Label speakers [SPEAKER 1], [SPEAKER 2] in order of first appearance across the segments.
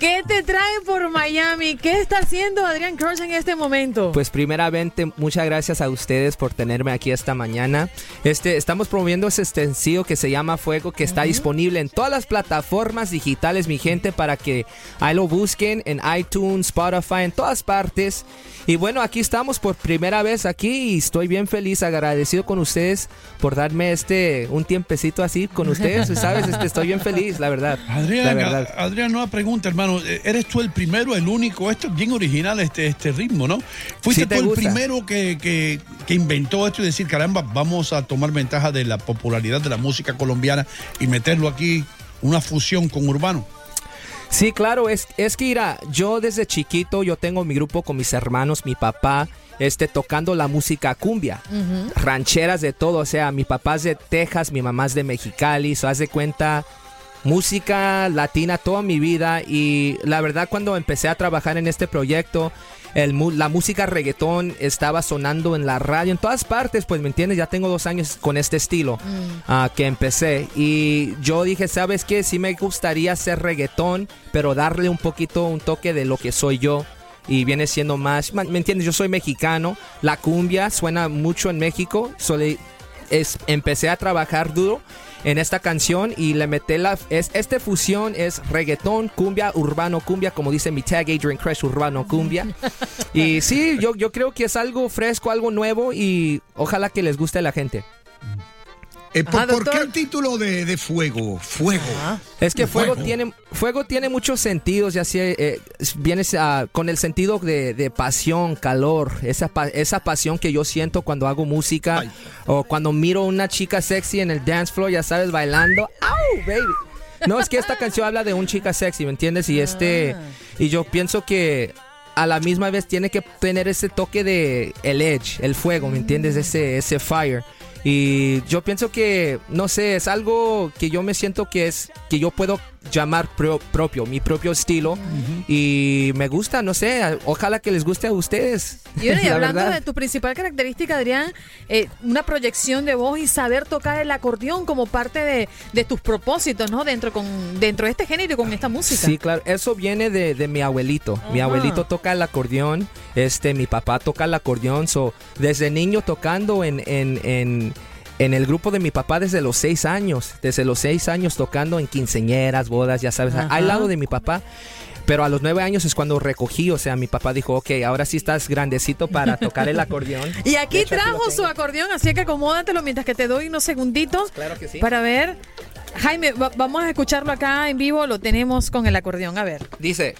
[SPEAKER 1] ¿Qué te trae por Miami? ¿Qué está haciendo Adrián Cross en este momento?
[SPEAKER 2] Pues primeramente, muchas gracias a ustedes por tenerme aquí esta mañana. Este, estamos promoviendo ese sencillo que se llama Fuego, que está disponible en todas las plataformas digitales, mi gente, para que ahí lo busquen en iTunes, Spotify, en todas partes. Y bueno, aquí estamos por primera vez aquí y estoy bien feliz, agradecido con ustedes por darme este un tiempecito así con ustedes, ¿sabes? Este, estoy bien feliz, la verdad.
[SPEAKER 3] Adrián,
[SPEAKER 2] la verdad.
[SPEAKER 3] Adrián, una pregunta, hermano. Eh, ¿Eres tú el primero, el único? Esto es bien original, este, este ritmo, ¿no? ¿Fuiste
[SPEAKER 2] Sí
[SPEAKER 3] tú el primero que, que- que inventó esto y decir, caramba, vamos a tomar ventaja de la popularidad de la música colombiana y meterlo aquí, una fusión con urbano?
[SPEAKER 2] Sí, claro, es, es que mira, yo desde chiquito, yo tengo mi grupo con mis hermanos, mi papá, este, tocando la música cumbia, rancheras de todo, o sea, mi papá es de Texas, mi mamá es de Mexicali, so haz de cuenta, música latina toda mi vida y la verdad cuando empecé a trabajar en este proyecto, el, la música reggaetón estaba sonando en la radio, en todas partes, pues me entiendes, ya tengo dos años con este estilo ah, que empecé y yo dije, ¿sabes qué? Sí me gustaría hacer reggaetón, pero darle un poquito, un toque de lo que soy yo. Y viene siendo más, ¿me entiendes? Yo soy mexicano, la cumbia suena mucho en México, so le- es, empecé a trabajar duro en esta canción y le metí la es este fusión es reggaetón cumbia urbano cumbia como dice mi tag Adrian Crash urbano cumbia. Y sí yo yo creo que es algo fresco algo nuevo y ojalá que les guste a la gente
[SPEAKER 4] Eh, ¿por,
[SPEAKER 1] Ajá,
[SPEAKER 4] por qué el título de, de Fuego? Fuego.
[SPEAKER 2] Es que fuego,
[SPEAKER 4] Fuego.
[SPEAKER 2] tiene fuego tiene muchos sentidos, ya sea eh, viene ah, con el sentido de, de pasión, calor, esa pa- esa pasión que yo siento cuando hago música o cuando miro a una chica sexy en el dance floor, ya sabes, bailando. ¡Au, baby! No, es que esta canción habla de un chica sexy, ¿me entiendes? Y este y yo pienso que a la misma vez tiene que tener ese toque de el edge, el fuego, ¿me entiendes? Ese ese fire. Y yo pienso que, no sé, es algo que yo me siento que es, que yo puedo llamar pro- propio, mi propio estilo. Y me gusta, no sé, ojalá que les guste a ustedes.
[SPEAKER 1] Y, hablando
[SPEAKER 2] verdad.
[SPEAKER 1] de tu principal característica, Adrián, eh, una proyección de voz y saber tocar el acordeón como parte de, de tus propósitos, ¿no? Dentro, con, dentro de este género y con esta música.
[SPEAKER 2] Sí, claro, eso viene de, de mi abuelito. Mi abuelito toca el acordeón, este, mi papá toca el acordeón, so, desde niño tocando en, en, en, en el grupo de mi papá desde los seis años, desde los seis años tocando en quinceñeras, bodas, ya sabes,
[SPEAKER 1] Ajá.
[SPEAKER 2] al lado de mi papá. Pero a los nueve años es cuando recogí, o sea, mi papá dijo, ok, ahora sí estás grandecito para tocar el acordeón.
[SPEAKER 1] Y aquí trajo su acordeón, así que acomódatelo mientras que te doy unos segunditos
[SPEAKER 2] Claro que sí.
[SPEAKER 1] para ver. Jaime, va- vamos a escucharlo acá en vivo, lo tenemos con el acordeón, a ver.
[SPEAKER 2] Dice.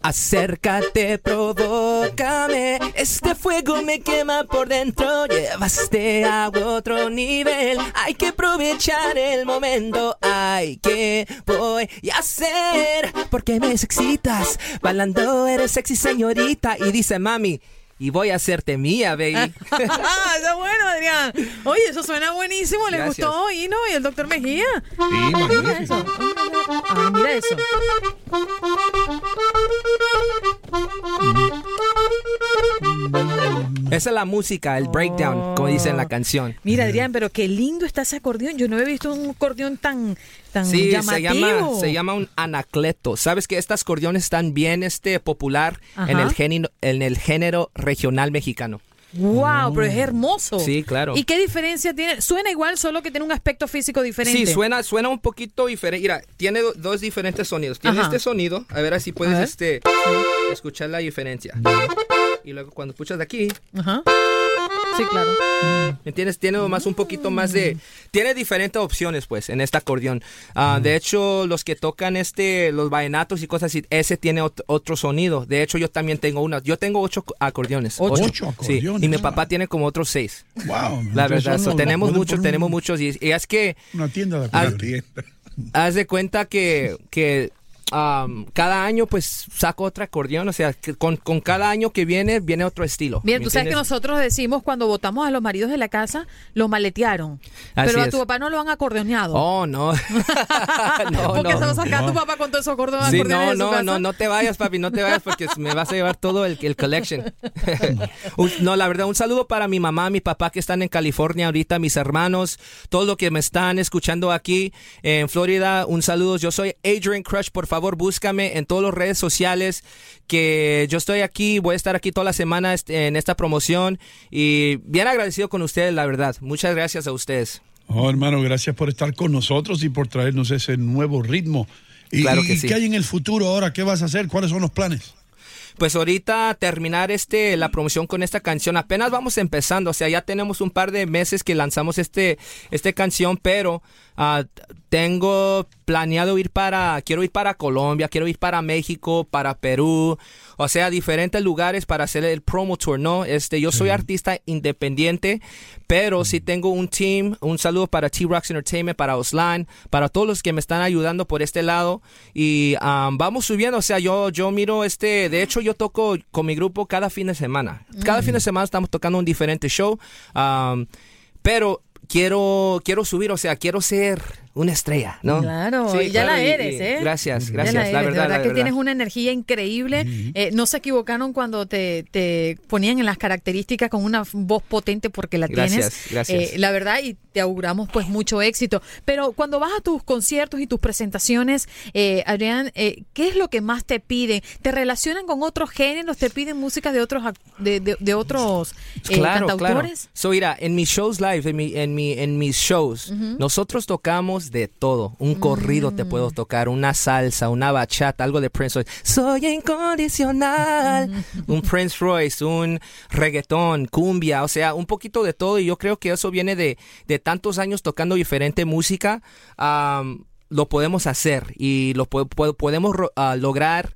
[SPEAKER 2] Acércate, provócame. Este fuego me quema por dentro. Llevaste a otro nivel. Hay que aprovechar el momento. Hay que voy a hacer. Porque me excitas. Bailando eres sexy señorita. Y dice mami. Y voy a hacerte mía, baby.
[SPEAKER 1] Está bueno, Adrián. Oye, eso suena buenísimo. ¿Le
[SPEAKER 2] Gracias.
[SPEAKER 1] gustó Hino y el doctor Mejía?
[SPEAKER 3] Sí,
[SPEAKER 1] Mira eso. Ay, mira eso.
[SPEAKER 2] Esa es la música, el breakdown, como dice en la canción.
[SPEAKER 1] Mira, Adrián, pero qué lindo está ese acordeón. Yo no he visto un acordeón tan, tan
[SPEAKER 2] Sí,
[SPEAKER 1] llamativo.
[SPEAKER 2] se llama, se llama un anacleto. ¿Sabes que estas acordeones están bien este, popular en el, género, en el género regional mexicano?
[SPEAKER 1] Wow, pero es hermoso.
[SPEAKER 2] Sí, claro.
[SPEAKER 1] ¿Y qué diferencia tiene? Suena igual, solo que tiene un aspecto físico diferente.
[SPEAKER 2] Sí, suena, suena un poquito diferente. Mira, tiene do- dos diferentes sonidos. Tiene
[SPEAKER 1] Ajá.
[SPEAKER 2] este sonido, a ver si puedes
[SPEAKER 1] ver.
[SPEAKER 2] este, escuchar la diferencia. Y luego cuando escuchas de aquí,
[SPEAKER 1] Ajá. Sí, claro.
[SPEAKER 2] ¿Me entiendes? Tiene más un poquito más de... Tiene diferentes opciones, pues, en este acordeón. Ah, De hecho, los que tocan este, los vallenatos y cosas así, ese tiene ot- otro sonido. De hecho, yo también tengo una. Yo tengo ocho co- acordeones.
[SPEAKER 3] ¿Ocho? Ocho
[SPEAKER 2] Sí,
[SPEAKER 3] acordeones,
[SPEAKER 2] y mi papá tiene como otros seis.
[SPEAKER 3] Wow.
[SPEAKER 2] La verdad, so, tenemos muchos, tenemos
[SPEAKER 3] un-
[SPEAKER 2] muchos. Y, y es que...
[SPEAKER 3] Una tienda de
[SPEAKER 2] haz,
[SPEAKER 3] acordeón.
[SPEAKER 2] haz de cuenta que... que am, cada año pues saco otro acordeón, o sea, que con, con cada año que viene, viene otro estilo.
[SPEAKER 1] Bien,
[SPEAKER 2] ¿me
[SPEAKER 1] tú sabes que nosotros decimos cuando votamos a los maridos de la casa, los maletearon.
[SPEAKER 2] Así
[SPEAKER 1] pero a
[SPEAKER 2] es.
[SPEAKER 1] tu papá no lo han acordeoneado.
[SPEAKER 2] Oh, no. no,
[SPEAKER 1] Porque
[SPEAKER 2] no.
[SPEAKER 1] se va a sacar tu papá con todo esos acordeones
[SPEAKER 2] Sí, no,
[SPEAKER 1] de su
[SPEAKER 2] no,
[SPEAKER 1] casa.
[SPEAKER 2] no, no te vayas, papi, no te vayas porque me vas a llevar todo el, el collection. No, la verdad, un saludo para mi mamá, mi papá que están en California ahorita, mis hermanos, todos los que me están escuchando aquí en Florida, un saludo. Yo soy Adrian Crush, por favor, búscame en todas las redes sociales que yo estoy aquí, voy a estar aquí toda la semana en esta promoción y bien agradecido con ustedes, la verdad. Muchas gracias a ustedes.
[SPEAKER 3] Oh, hermano, gracias por estar con nosotros y por traernos ese nuevo ritmo. ¿Y,
[SPEAKER 2] Claro que
[SPEAKER 3] y
[SPEAKER 2] sí.
[SPEAKER 3] qué hay en el futuro ahora? ¿Qué vas a hacer? ¿Cuáles son los planes?
[SPEAKER 2] Pues ahorita terminar este la promoción con esta canción. Apenas vamos empezando, o sea, ya tenemos un par de meses que lanzamos este este canción, pero ah, tengo planeado ir para quiero ir para Colombia, quiero ir para México, para Perú, o sea, diferentes lugares para hacer el promo tour, ¿no? Este, yo soy artista independiente, pero sí tengo un team, un saludo para T-Rocks Entertainment, para Oslan, para todos los que me están ayudando por este lado y ah, vamos subiendo, o sea, yo yo miro este, de hecho yo toco con mi grupo cada fin de semana. Cada fin de semana estamos tocando un diferente show, pero quiero quiero subir, o sea, quiero ser una estrella, ¿no?
[SPEAKER 1] Claro,
[SPEAKER 2] Sí,
[SPEAKER 1] ya
[SPEAKER 2] claro,
[SPEAKER 1] la eres,
[SPEAKER 2] y-
[SPEAKER 1] ¿eh?
[SPEAKER 2] Gracias, gracias,
[SPEAKER 1] la
[SPEAKER 2] la,
[SPEAKER 1] eres,
[SPEAKER 2] verdad,
[SPEAKER 1] de verdad
[SPEAKER 2] la
[SPEAKER 1] que
[SPEAKER 2] verdad.
[SPEAKER 1] tienes una energía increíble. Eh, no se equivocaron cuando te, te ponían en las características con una voz potente porque la
[SPEAKER 2] Gracias,
[SPEAKER 1] tienes.
[SPEAKER 2] gracias.
[SPEAKER 1] Eh, la verdad, y te auguramos pues mucho éxito. Pero cuando vas a tus conciertos y tus presentaciones, eh, Adrián, eh, ¿qué es lo que más te piden? ¿Te relacionan con otros géneros? ¿Te piden música de otros de, de- de otros eh,
[SPEAKER 2] claro,
[SPEAKER 1] cantautores?
[SPEAKER 2] Claro. So, mira, en mis shows live, en, mi, en, mi, en mis shows, nosotros tocamos de todo. Un corrido te
[SPEAKER 1] Mm.
[SPEAKER 2] puedo tocar, una salsa, una bachata, algo de Prince Royce. Soy incondicional. un Prince Royce, un reggaetón, cumbia, o sea, un poquito de todo. Y yo creo que eso viene de, de tantos años tocando diferente música. lo podemos hacer y lo po- po- podemos ah, lograr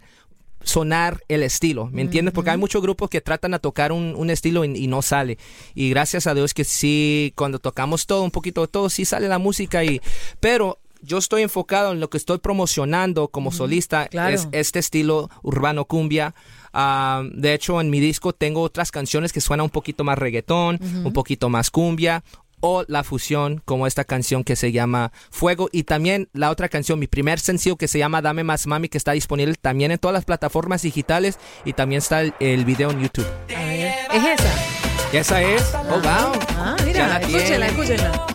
[SPEAKER 2] sonar el estilo, ¿me entiendes? Porque hay muchos grupos que tratan a tocar un, un estilo y, y no sale. Y gracias a Dios que sí, cuando tocamos todo, un poquito de todo, sí sale la música y... Pero yo estoy enfocado en lo que estoy promocionando como solista,
[SPEAKER 1] claro.
[SPEAKER 2] es este estilo urbano cumbia. Ah, de hecho, en mi disco tengo otras canciones que suenan un poquito más reggaetón, un poquito más cumbia o la fusión como esta canción que se llama Fuego y también la otra canción, mi primer sencillo que se llama Dame Más Mami que está disponible también en todas las plataformas digitales y también está el, el video en YouTube.
[SPEAKER 1] ¿Es esa?
[SPEAKER 2] Esa es, oh wow.
[SPEAKER 1] Ah, mira,
[SPEAKER 2] la
[SPEAKER 1] escúchela,
[SPEAKER 2] tiene.
[SPEAKER 1] escúchela.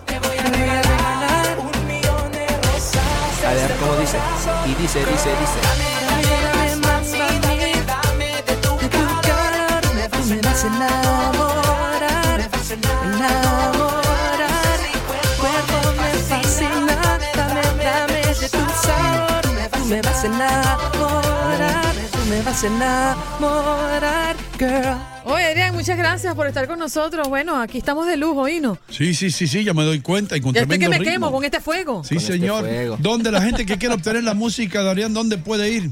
[SPEAKER 2] A ver cómo dice. Y dice, dice, dice.
[SPEAKER 5] Me vas a enamorar. me vas a enamorar, girl.
[SPEAKER 1] Oye, Adrián, muchas gracias por estar con nosotros. Bueno, aquí estamos de lujo, ¿no?
[SPEAKER 3] Sí, sí, sí, sí, ya me doy cuenta y con
[SPEAKER 1] Ya estoy que me
[SPEAKER 3] ritmo.
[SPEAKER 1] quemo con este fuego.
[SPEAKER 3] Sí, señor. ¿Dónde la gente que quiere obtener la música, Darían, dónde puede ir?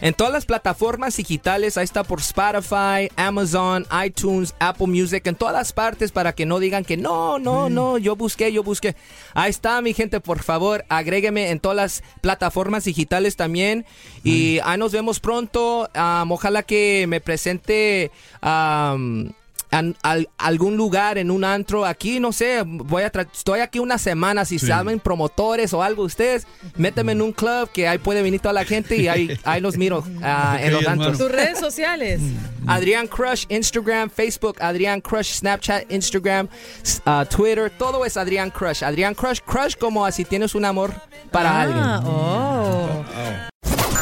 [SPEAKER 2] En todas las plataformas digitales, ahí está por Spotify, Amazon, iTunes, Apple Music, en todas las partes para que no digan que no, no, no, yo busqué, yo busqué. Ahí está, mi gente, por favor, agrégueme en todas las plataformas digitales también. Y ahí nos vemos pronto. Am, ojalá que me presente am, an- al- algún lugar en un antro aquí, no sé, voy a estoy aquí una semana, si
[SPEAKER 3] Sí.
[SPEAKER 2] saben promotores o algo ustedes, méteme en un club que ahí puede venir toda la gente y ahí, ahí los miro ah, en los antros.
[SPEAKER 1] Tus redes sociales.
[SPEAKER 2] Adrián Crush, Instagram, Facebook, Adrián Crush, Snapchat, Instagram, ah, Twitter, todo es Adrián Crush. Adrián Crush, Crush como así tienes un amor para
[SPEAKER 1] Ah,
[SPEAKER 2] alguien.
[SPEAKER 1] oh.